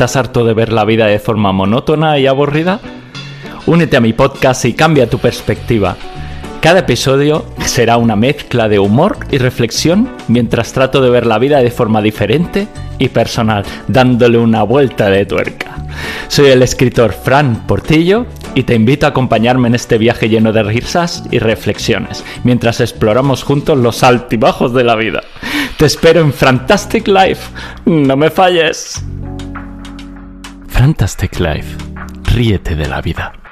¿Estás harto de ver la vida de forma monótona y aburrida? Únete a mi podcast y cambia tu perspectiva. Cada episodio será una mezcla de humor y reflexión mientras trato de ver la vida de forma diferente y personal, dándole una vuelta de tuerca. Soy el escritor Fran Portillo y te invito a acompañarme en este viaje lleno de risas y reflexiones, mientras exploramos juntos los altibajos de la vida. Te espero en Fantastic Life. No me falles. Fantastic Life. Ríete de la vida.